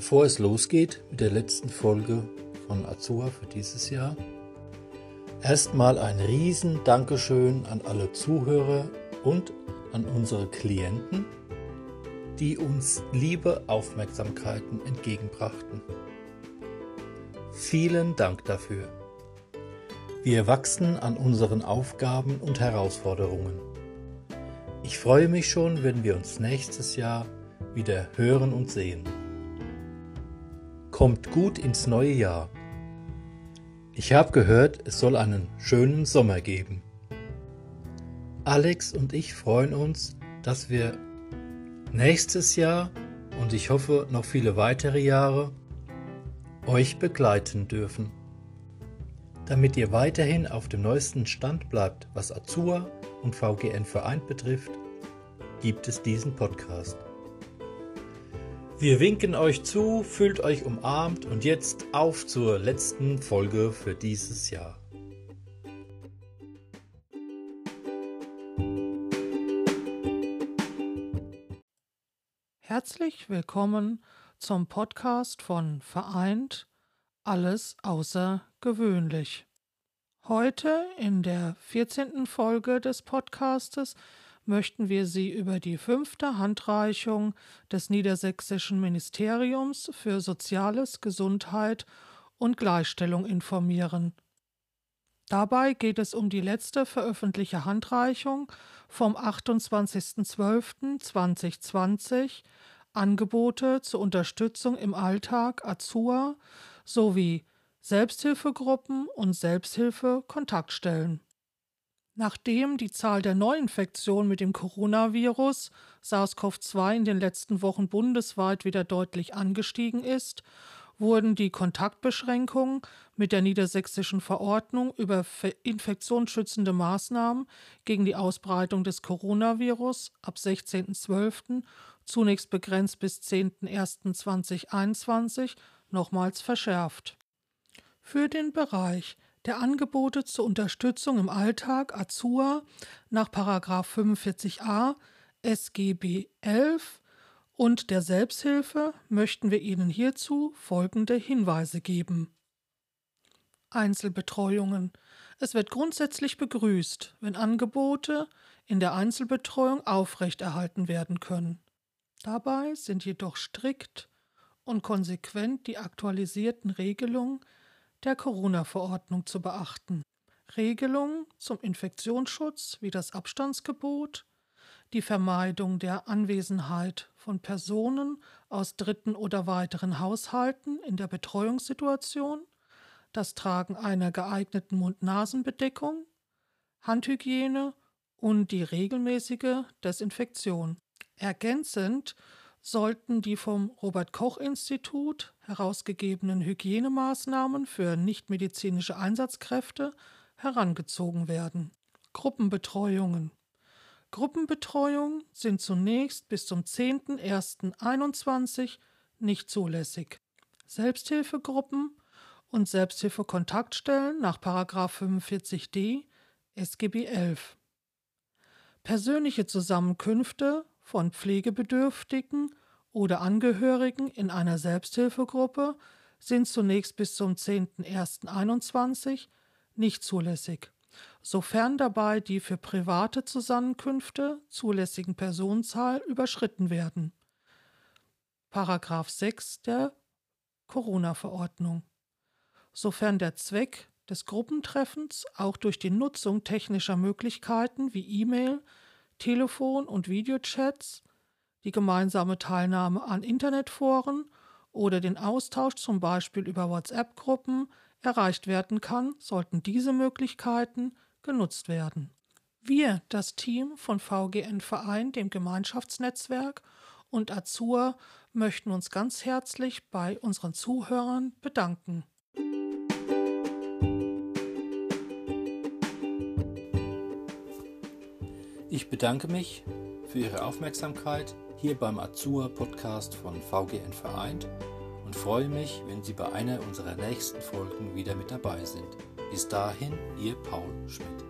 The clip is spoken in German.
Bevor es losgeht mit der letzten Folge von Azua für dieses Jahr, erstmal ein riesen Dankeschön an alle Zuhörer und an unsere Klienten, die uns liebe Aufmerksamkeiten entgegenbrachten. Vielen Dank dafür. Wir wachsen an unseren Aufgaben und Herausforderungen. Ich freue mich schon, wenn wir uns nächstes Jahr wieder hören und sehen. Kommt gut ins neue Jahr. Ich habe gehört, es soll einen schönen Sommer geben. Alex und ich freuen uns, dass wir nächstes Jahr und ich hoffe noch viele weitere Jahre euch begleiten dürfen. Damit ihr weiterhin auf dem neuesten Stand bleibt, was Azua und VGN vereint betrifft, gibt es diesen Podcast. Wir winken euch zu, fühlt euch umarmt und jetzt auf zur letzten Folge für dieses Jahr. Herzlich willkommen zum Podcast von Vereint Alles außergewöhnlich. Heute in der 14. Folge des Podcastes möchten wir Sie über die fünfte Handreichung des Niedersächsischen Ministeriums für Soziales, Gesundheit und Gleichstellung informieren. Dabei geht es um die letzte veröffentlichte Handreichung vom 28.12.2020 Angebote zur Unterstützung im Alltag Azua sowie Selbsthilfegruppen und Selbsthilfe-Kontaktstellen. Nachdem die Zahl der Neuinfektionen mit dem Coronavirus SARS-CoV-2 in den letzten Wochen bundesweit wieder deutlich angestiegen ist, wurden die Kontaktbeschränkungen mit der niedersächsischen Verordnung über infektionsschützende Maßnahmen gegen die Ausbreitung des Coronavirus ab 16.12. zunächst begrenzt bis 10.01.2021 nochmals verschärft. Für den Bereich der Angebote zur Unterstützung im Alltag Azua nach 45a SGB 11 und der Selbsthilfe möchten wir Ihnen hierzu folgende Hinweise geben. Einzelbetreuungen. Es wird grundsätzlich begrüßt, wenn Angebote in der Einzelbetreuung aufrechterhalten werden können. Dabei sind jedoch strikt und konsequent die aktualisierten Regelungen der Corona-Verordnung zu beachten. Regelungen zum Infektionsschutz wie das Abstandsgebot, die Vermeidung der Anwesenheit von Personen aus dritten oder weiteren Haushalten in der Betreuungssituation, das Tragen einer geeigneten Mund-Nasen-Bedeckung, Handhygiene und die regelmäßige Desinfektion. Ergänzend sollten die vom Robert Koch Institut herausgegebenen Hygienemaßnahmen für nichtmedizinische Einsatzkräfte herangezogen werden. Gruppenbetreuungen. Gruppenbetreuungen sind zunächst bis zum 10.01.21 nicht zulässig. Selbsthilfegruppen und Selbsthilfekontaktstellen nach 45d SGB 11. Persönliche Zusammenkünfte von Pflegebedürftigen oder Angehörigen in einer Selbsthilfegruppe sind zunächst bis zum 10.01.21 nicht zulässig, sofern dabei die für private Zusammenkünfte zulässigen Personenzahl überschritten werden. Paragraph 6 der Corona-Verordnung. Sofern der Zweck des Gruppentreffens auch durch die Nutzung technischer Möglichkeiten wie E-Mail, Telefon- und Videochats, die gemeinsame Teilnahme an Internetforen oder den Austausch zum Beispiel über WhatsApp-Gruppen erreicht werden kann, sollten diese Möglichkeiten genutzt werden. Wir, das Team von VGN Verein, dem Gemeinschaftsnetzwerk und Azur, möchten uns ganz herzlich bei unseren Zuhörern bedanken. Ich bedanke mich für Ihre Aufmerksamkeit hier beim Azur Podcast von VGN Vereint und freue mich, wenn Sie bei einer unserer nächsten Folgen wieder mit dabei sind. Bis dahin, Ihr Paul Schmidt.